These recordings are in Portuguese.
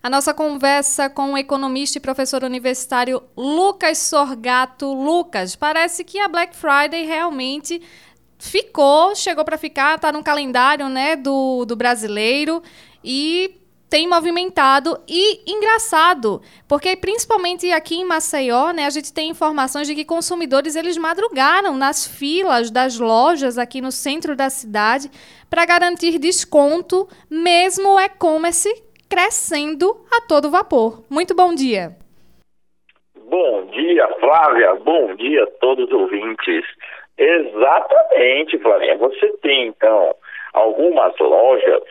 A nossa conversa com o economista e professor universitário Lucas Sorgato. Lucas, parece que a Black Friday realmente ficou, chegou para ficar, está no calendário né, do, do brasileiro e tem movimentado e engraçado, porque principalmente aqui em Maceió, né, a gente tem informações de que consumidores eles madrugaram nas filas das lojas aqui no centro da cidade para garantir desconto, mesmo o e-commerce crescendo a todo vapor. Muito bom dia. Bom dia, Flávia. Bom dia a todos os ouvintes. Exatamente, Flávia. Você tem, então, algumas lojas,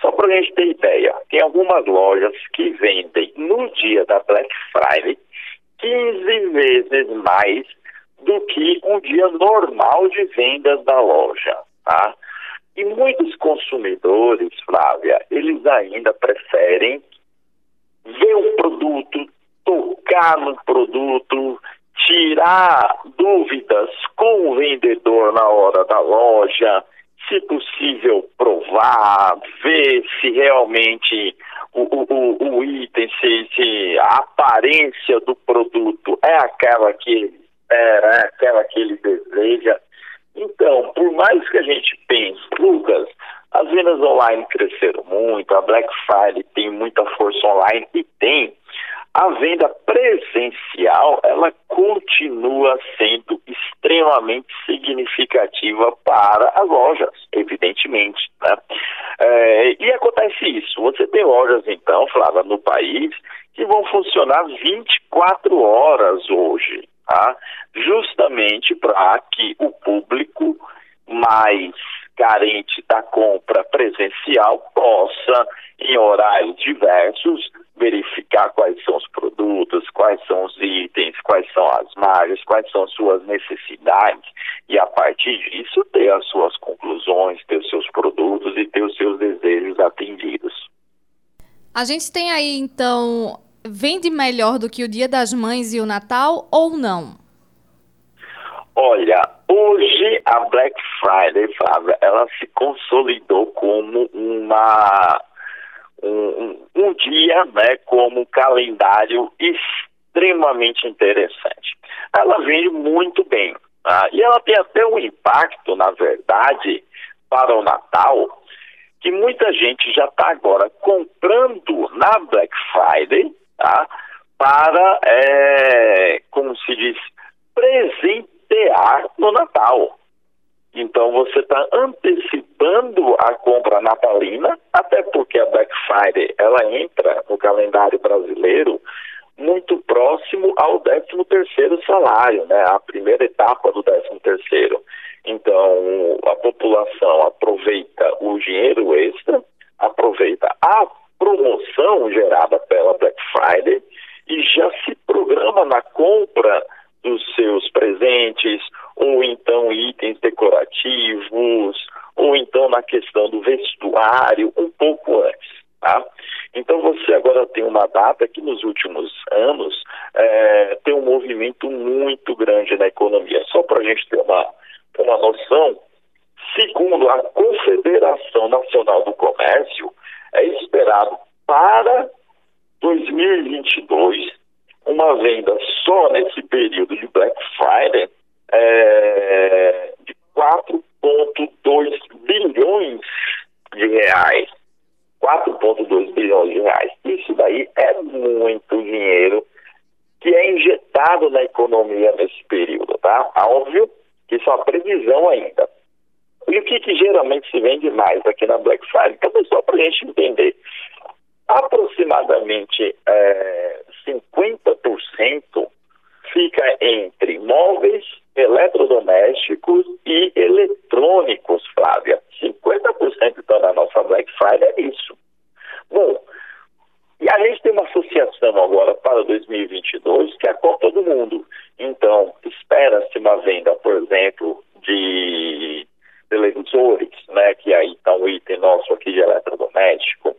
só para a gente ter ideia, tem algumas lojas que vendem no dia da Black Friday 15 vezes mais do que um dia normal de vendas da loja, tá? E muitos consumidores, Flávia, eles ainda preferem ver o produto, tocar no produto, tirar dúvidas com o vendedor na hora da loja, se possível provar, ver se realmente o, o, o item, se, se a aparência do produto é aquela que ele espera, é aquela que ele deseja. Então, por mais que a gente pense, Lucas, as vendas online cresceram muito, a Black Friday tem muita força online e tem. A venda presencial, ela continua sendo extremamente significativa para as lojas, evidentemente. Né? É, e acontece isso. Você tem lojas, então, Flávia, no país, que vão funcionar 24 horas hoje tá? justamente para que o público mais carente da compra presencial possa, em horários diversos, verificar quais são os produtos, quais são os itens, quais são as margens, quais são suas necessidades e, a partir disso, ter as suas conclusões, ter os seus produtos e ter os seus desejos atendidos. A gente tem aí, então, vende melhor do que o Dia das Mães e o Natal ou não? Olha, hoje a Black Friday, Flávia, ela se consolidou como uma um, um, dia, né, como um calendário extremamente interessante. Ela vende muito bem tá? e ela tem até um impacto, na verdade, para o Natal, que muita gente já está agora comprando na Black Friday tá? para, é, como se diz, presentear no Natal. Então você está antecipando a compra natalina, até porque a Black Friday ela entra no calendário brasileiro muito próximo ao 13 terceiro salário, né? A primeira etapa do 13 terceiro. Então a população aproveita o dinheiro extra, aproveita a promoção gerada pela Black Friday e já se programa na compra dos seus presentes, ou então itens decorativos, ou então na questão do vestuário, um pouco antes. Tá? Então você agora tem uma data que nos últimos anos é, tem um movimento muito grande na economia. Só para a gente ter uma, uma noção, segundo a Confederação Nacional do Comércio, é esperado para 2022 uma venda só nesse período de Black Friday é, de 4,2 bilhões de reais. 4,2 bilhões de reais. Daí é muito dinheiro que é injetado na economia nesse período, tá? Óbvio que isso é uma previsão ainda. E o que, que geralmente se vende mais aqui na Black Friday? Então, só para a gente entender. Aproximadamente é, 50% fica entre móveis, eletrodomésticos e eletrônicos, Flávia. 50% então da nossa Black Friday é isso. Bom, e a gente tem uma associação agora para 2022 que é a Copa do Mundo. Então, espera-se uma venda, por exemplo, de televisores, né, que aí está um item nosso aqui de eletrodoméstico,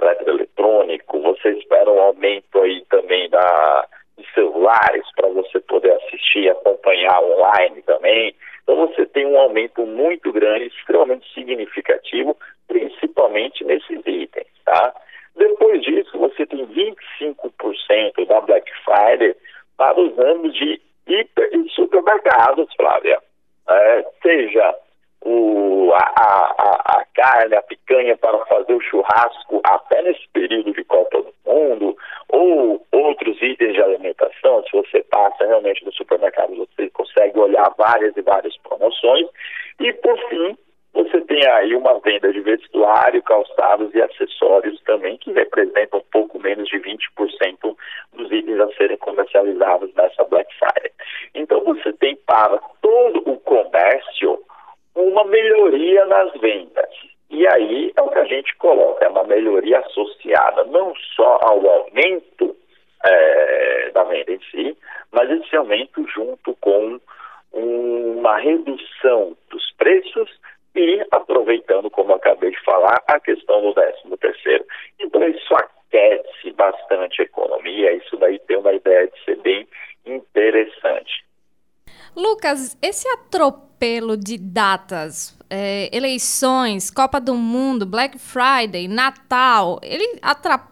eletroeletrônico, você espera um aumento aí também da, de celulares para você poder assistir e acompanhar online também. Então você tem um aumento muito grande, extremamente significativo, principalmente nesses itens, tá? Depois disso, você tem ramos de hiper e supermercados, Flávia. É, seja o, a, a, a, carne, a picanha para fazer o churrasco até nesse período de Copa do Mundo, ou outros itens de alimentação, se você passa realmente no supermercado, você consegue olhar várias e várias promoções. E por fim, você tem aí uma venda de vestuário, calçados e acessórios também, que representam um pouco menos de 20% dos itens a serem comercializados nessa Black Friday. Então você tem para todo o comércio uma melhoria nas vendas. E aí é o que a gente coloca, é uma melhoria associada não só ao aumento é, da venda em si, mas esse aumento junto com uma redução dos preços e aproveitando, como acabei de falar, a questão do 13 terceiro. Então isso aquece bastante a economia, isso daí tem uma ideia de ser bem interessante. Lucas, esse atropelo de datas, é, eleições, Copa do Mundo, Black Friday, Natal, ele atrapalha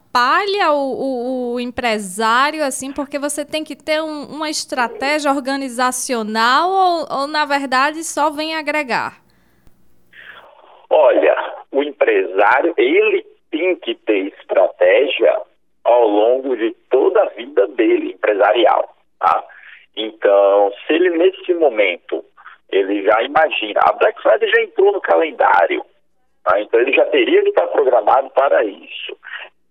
o, o, o empresário, assim, porque você tem que ter um, uma estratégia organizacional ou, ou, na verdade, só vem agregar? Olha, o empresário, ele tem que ter estratégia ao longo de toda a vida dele, empresarial, tá? Então, se ele nesse momento, ele já imagina, a Black Friday já entrou no calendário, tá? então ele já teria que estar programado para isso.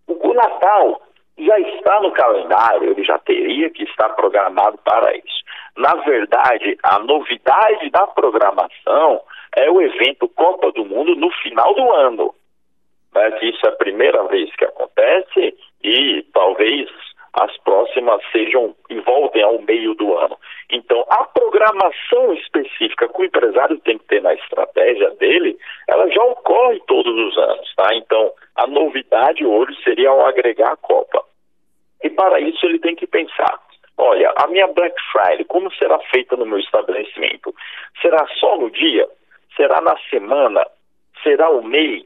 O, Natal já está no calendário, ele já teria que estar programado para isso. Na verdade, a novidade da programação é o evento Copa do Mundo no final do ano. Né? Isso é a primeira vez que acontece e talvez as próximas sejam e voltem ao meio do ano. Então, a programação específica que o empresário tem que ter na estratégia dele, ela já ocorre todos os anos, tá? Então, a novidade hoje seria ao agregar a Copa. E para isso ele tem que pensar, olha, a minha Black Friday, como será feita no meu estabelecimento? Será só no dia? Será na semana? Será o mês?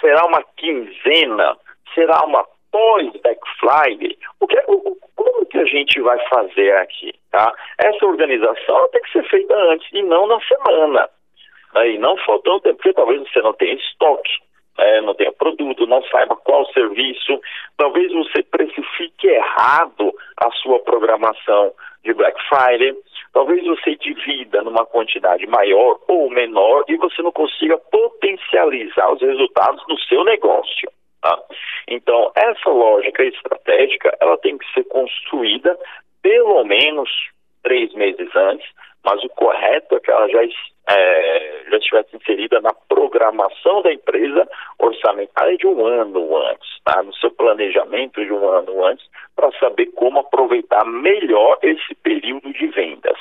Será uma quinzena? Será uma pós-Black Friday, o que, o, como que a gente vai fazer aqui? Tá? Essa organização tem que ser feita antes e não na semana. Aí não faltando tempo, porque talvez você não tenha estoque, é, não tenha produto, não saiba qual serviço, talvez você precifique errado a sua programação de Black Friday, talvez você divida numa quantidade maior ou menor e você não consiga potencializar os resultados do seu negócio. Tá? Então, essa lógica estratégica, ela tem que ser construída pelo menos três meses antes, mas o correto é que ela já, é, já estivesse inserida na programação da empresa orçamentária de um ano antes, tá? no seu planejamento de um ano antes, para saber como aproveitar melhor esse período de vendas.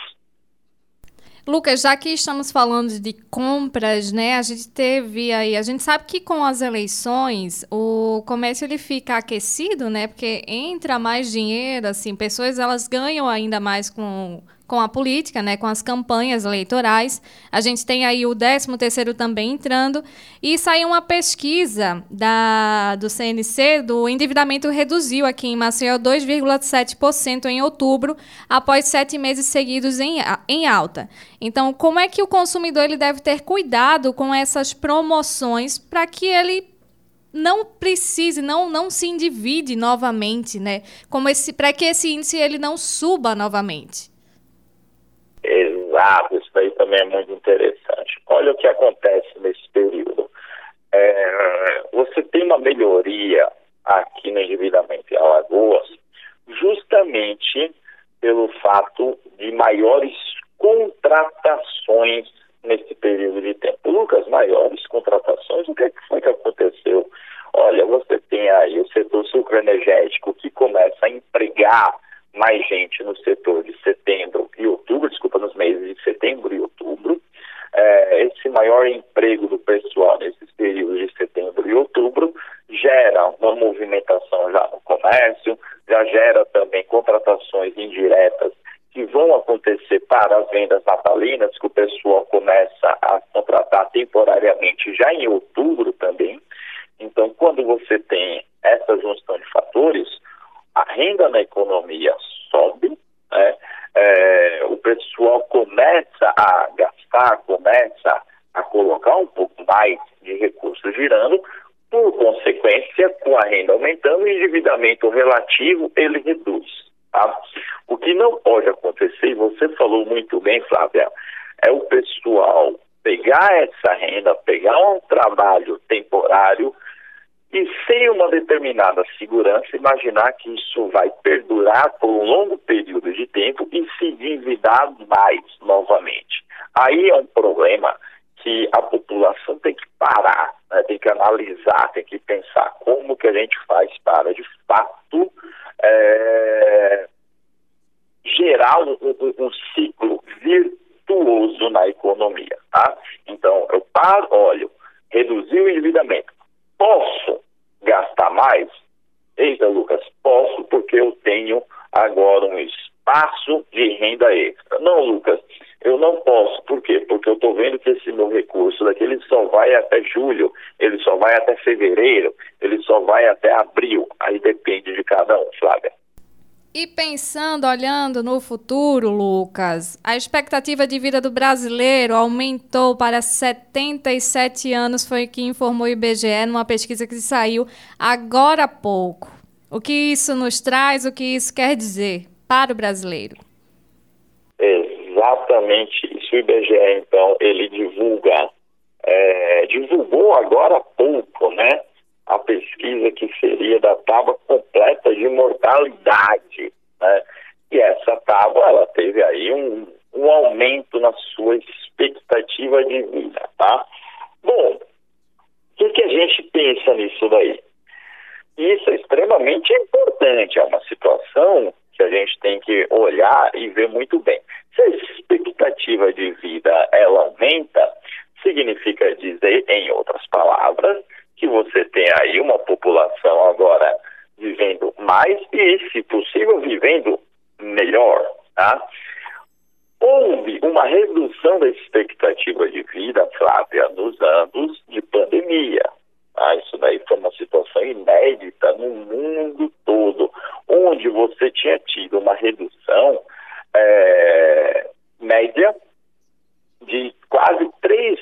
Lucas, já que estamos falando de compras, né? A gente teve aí, a gente sabe que com as eleições o comércio ele fica aquecido, né? Porque entra mais dinheiro, assim, pessoas elas ganham ainda mais com com a política, né, com as campanhas eleitorais. A gente tem aí o 13º também entrando e saiu uma pesquisa da do CNC do endividamento reduziu aqui em Maceió 2,7% em outubro, após sete meses seguidos em, em alta. Então, como é que o consumidor ele deve ter cuidado com essas promoções para que ele não precise, não, não se endivide novamente, né? Como esse, para que esse índice ele não suba novamente. Exato, isso daí também é muito interessante. Olha o que acontece nesse período. É, você tem uma melhoria aqui no endividamento em Alagoas, justamente pelo fato de maiores contratações nesse período de tempo. Lucas, maiores contratações, o que, é que foi que aconteceu? Olha, você tem aí o setor sucroenergético que começa a empregar mais gente no setor de setembro e outubro, desculpa, nos meses de setembro e outubro. É, esse maior emprego do pessoal nesses períodos de setembro e outubro gera uma movimentação já no comércio, já gera também contratações indiretas que vão acontecer para as vendas natalinas, que o pessoal começa a contratar temporariamente já em outubro também. Então, quando você tem essa junção de fatores, a renda na economia sobe, né? é, o pessoal começa a gastar, começa a colocar um pouco mais de recursos girando, por consequência, com a renda aumentando, o endividamento relativo ele reduz. Tá? O que não pode acontecer, e você falou muito bem, Flávia, é o pessoal pegar essa renda, pegar um trabalho e sem uma determinada segurança, imaginar que isso vai perdurar por um longo período de tempo e se endividar mais novamente. Aí é um problema que a população tem que parar, né, tem que analisar, tem que pensar como que a gente faz para, de fato, é, gerar um, um, um, ciclo virtuoso na economia. Tá? Então, eu paro, olho, reduzir o endividamento. Posso gastar mais? Eita, Lucas, posso porque eu tenho agora um espaço de renda extra. Não, Lucas, eu não posso. Por quê? Porque eu estou vendo que esse meu recurso daqui ele só vai até julho, ele só vai até fevereiro, ele só vai até abril. Aí depende de cada um, Flávia. E pensando, olhando no futuro, Lucas, a expectativa de vida do brasileiro aumentou para 77 anos, foi o que informou o IBGE numa pesquisa que saiu agora há pouco. O que isso nos traz, o que isso quer dizer para o brasileiro? Exatamente isso. O IBGE, então, ele divulga, é, divulgou agora há pouco, né? A pesquisa que seria da tábua completa de mortalidade, né? E essa tábua, ela teve aí um, um aumento na sua expectativa de vida, tá? Bom, o que, que a gente pensa nisso daí? Isso é extremamente importante, é uma situação que a gente tem que olhar e ver muito bem. Se a expectativa de vida ela aumenta, significa dizer, em outras palavras, que você tem aí uma população agora vivendo mais e, se possível, vivendo melhor. Tá? Houve uma redução da expectativa de vida, Flávia, nos anos de pandemia. Tá? Isso daí foi uma situação inédita no mundo todo, onde você tinha tido uma redução é, média de quase 3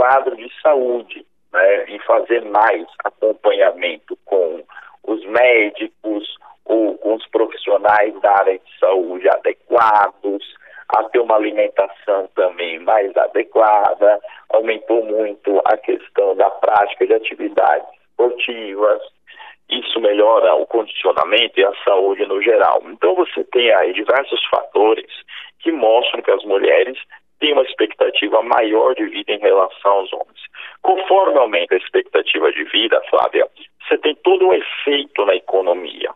quadro de saúde, né, em fazer mais acompanhamento com os médicos ou com os profissionais da área de saúde adequados, a ter uma alimentação também mais adequada, aumentou muito a questão da prática de atividades esportivas, isso melhora o condicionamento e a saúde no geral. Então você tem aí diversos fatores que mostram que as mulheres têm uma expectativa maior de vida em relação aos homens. Conforme aumenta a expectativa de vida, Flávia, você tem todo um efeito na economia.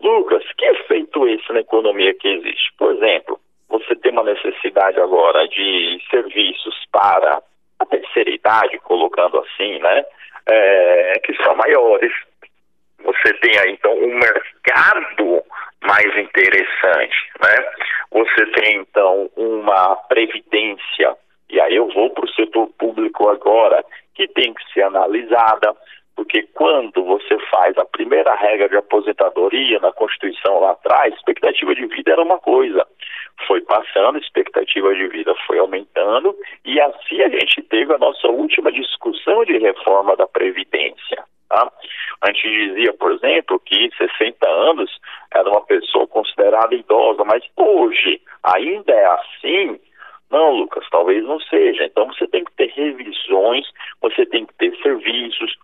Lucas, que efeito esse na economia que existe? Por exemplo, você tem uma necessidade agora de serviços para a terceira idade, colocando assim, né? É, que são maiores. Você tem aí, então, um mercado mais interessante, né? Você tem, então, uma previdência, e aí eu vou para o setor público agora, que tem que ser porque quando você faz a primeira regra de aposentadoria na Constituição lá atrás, expectativa de vida era uma coisa foi passando, expectativa de vida foi aumentando e assim a gente teve a nossa última discussão de reforma da Previdência. Tá? A gente dizia, por exemplo, que 60 anos era uma pessoa considerada idosa, mas hoje ainda é assim. Não, Lucas, talvez não seja. Então você tem que ter revisões, você tem que ter serviços,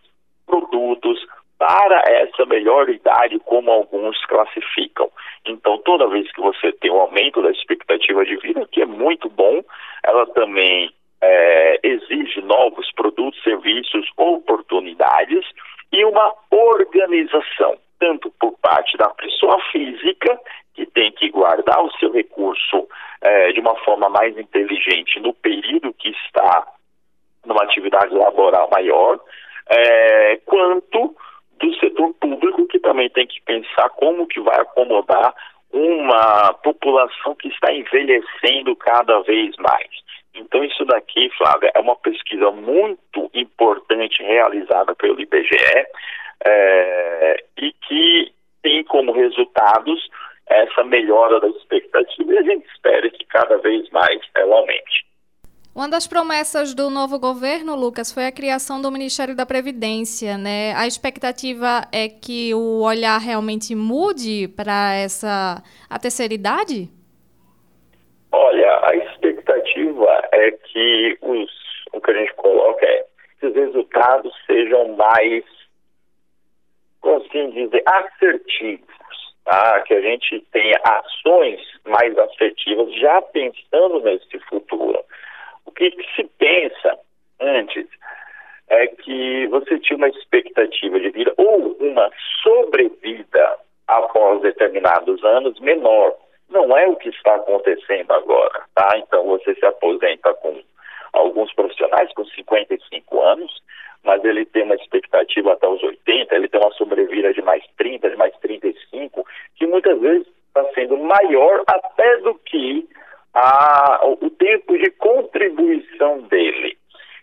produtos para essa melhor idade, como alguns classificam. Então, toda vez que você tem um aumento da expectativa de vida, que é muito bom, ela também é, exige novos produtos, serviços, oportunidades e uma organização tanto por parte da pessoa física, que tem que guardar o seu recurso é, de uma forma mais inteligente no período que está numa atividade laboral maior, é, quanto do setor público, que também tem que pensar como que vai acomodar uma população que está envelhecendo cada vez mais. Então, isso daqui, Flávia, é uma pesquisa muito importante realizada pelo IBGE é, e que tem como resultados essa melhora da expectativa e a gente espera que cada vez mais ela aumente. Uma das promessas do novo governo, Lucas, foi a criação do Ministério da Previdência, né? A expectativa é que o olhar realmente mude para essa a terceira idade? Olha, a expectativa é que os o que a gente coloca é que os resultados sejam mais, assim dizer, assertivos, tá? Que a gente tenha ações mais assertivas já pensando nesse futuro o que, que se pensa antes é que você tinha uma expectativa de vida ou uma sobrevida após determinados anos menor. Não é o que está acontecendo agora, tá? Então você se aposenta com alguns profissionais com 55 anos, mas ele tem uma expectativa até os 80, ele tem uma sobrevida de mais 30, de mais 35, que muitas vezes está sendo maior até do que a, o tempo de contribuição dele.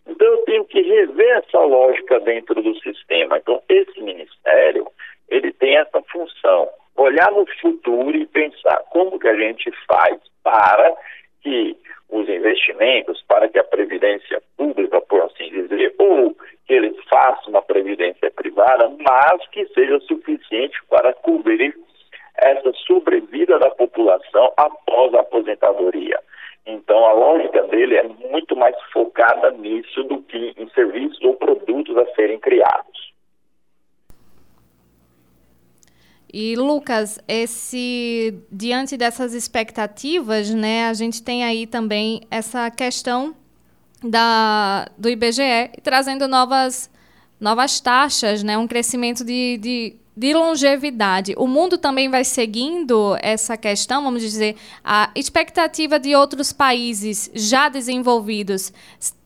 Então, eu tenho que rever essa lógica dentro do sistema. Então, esse ministério, ele tem essa função, olhar no futuro e pensar como que a gente faz para que os investimentos, para que a previdência pública, por assim dizer, ou que eles façam uma previdência privada, mas que seja suficiente para cobrir essa sobrevida da população após a aposentadoria. Então, a lógica dele é muito mais focada nisso do que em serviços ou produtos a serem criados. E Lucas, esse diante dessas expectativas, né, a gente tem aí também essa questão da do IBGE trazendo novas novas taxas, né, um crescimento de, de de longevidade, o mundo também vai seguindo essa questão, vamos dizer, a expectativa de outros países já desenvolvidos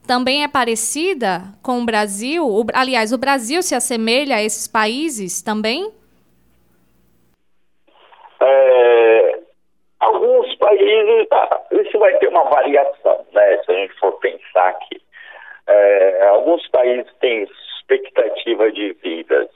também é parecida com o Brasil? O, aliás, o Brasil se assemelha a esses países também? É, alguns países, ah, isso vai ter uma variação, né? Se a gente for pensar aqui. É, alguns países têm expectativa de vida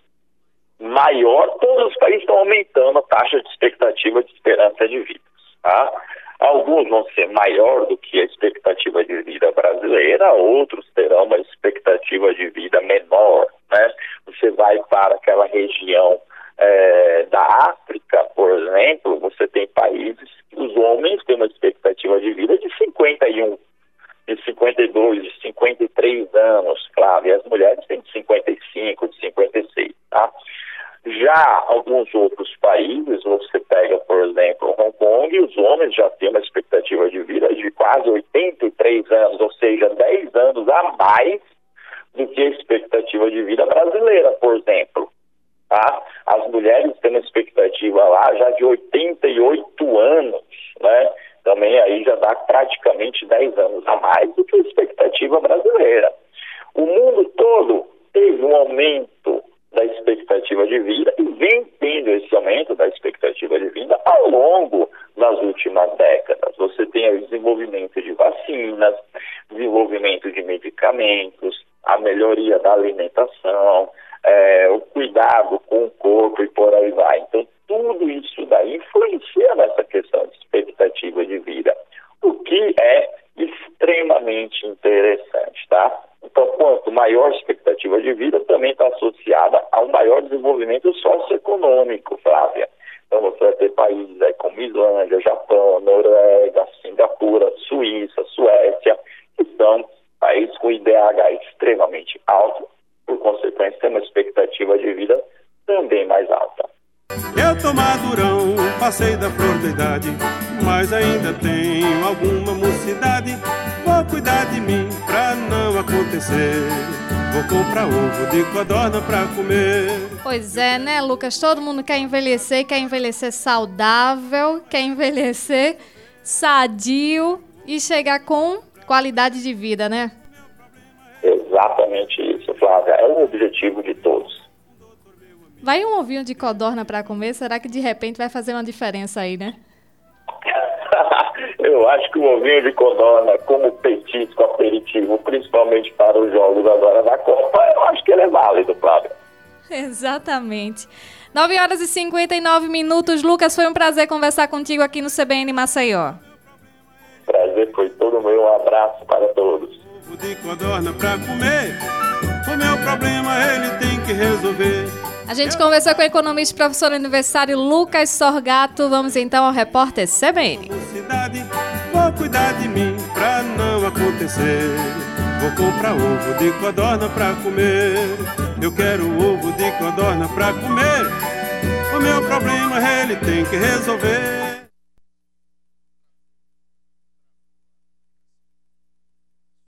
maior, todos os países estão aumentando a taxa de expectativa de esperança de vida. Tá? Alguns vão ser maior do que a expectativa de vida brasileira, outros terão uma expectativa de vida menor. Né? Você vai para aquela região é, da África, por exemplo, você tem países que os homens têm uma expectativa de vida de 51, de 52, de 53 anos, claro, e as mulheres têm de 55, de 56, tá? Já alguns outros países, você pega, por exemplo, Hong Kong, os homens já têm uma expectativa de vida de quase 83 anos, ou seja, 10 anos a mais do que a expectativa de vida brasileira, por exemplo. Tá? As mulheres têm uma expectativa lá já de 88 anos, né? Também aí já dá praticamente 10 anos a mais do que a expectativa brasileira. O mundo todo teve um aumento da expectativa de vida e vem tendo esse aumento da expectativa de vida ao longo das últimas décadas. Você tem o desenvolvimento de vacinas, desenvolvimento de medicamentos, a melhoria da alimentação, é, o cuidado com o corpo e por aí vai. Então, tudo isso daí influencia nessa questão de expectativa de vida, o que é extremamente interessante, tá? Então, quanto maior a expectativa de vida, também está associada a um maior desenvolvimento socioeconômico, Flávia. Então, você vai ter países aí como Islândia, Japão, Noruega, Singapura, Suíça, Suécia, que são países com IDH extremamente alto, por consequência, tem uma expectativa de vida também mais alta. Eu tô madurão, passei da flor da idade, mas ainda tenho alguma mocidade. Vou cuidar de mim pra não acontecer. Vou comprar ovo de codorna pra comer. Pois é, né, Lucas? Todo mundo quer envelhecer, quer envelhecer saudável, quer envelhecer sadio, e chegar com qualidade de vida, né? Exatamente isso, Flávia. É o objetivo de todos. Vai um ovinho de codorna para comer? Será que de repente vai fazer uma diferença aí, né? eu acho que o ovinho de codorna, como petisco aperitivo, principalmente para os jogos agora da Copa, eu acho que ele é válido, Flávia. Exatamente. 9 horas e 59 minutos. Lucas, foi um prazer conversar contigo aqui no CBN Maceió. Prazer foi todo meu. Um abraço para todos. De codorna pra comer, o meu problema ele tem que resolver. A gente conversou com o economista e professor universitário Lucas Sorgato. Vamos então ao repórter CBN. Vou cuidar de mim pra não acontecer. Vou comprar ovo de codorna pra comer. Eu quero ovo de codorna pra comer. O meu problema ele tem que resolver.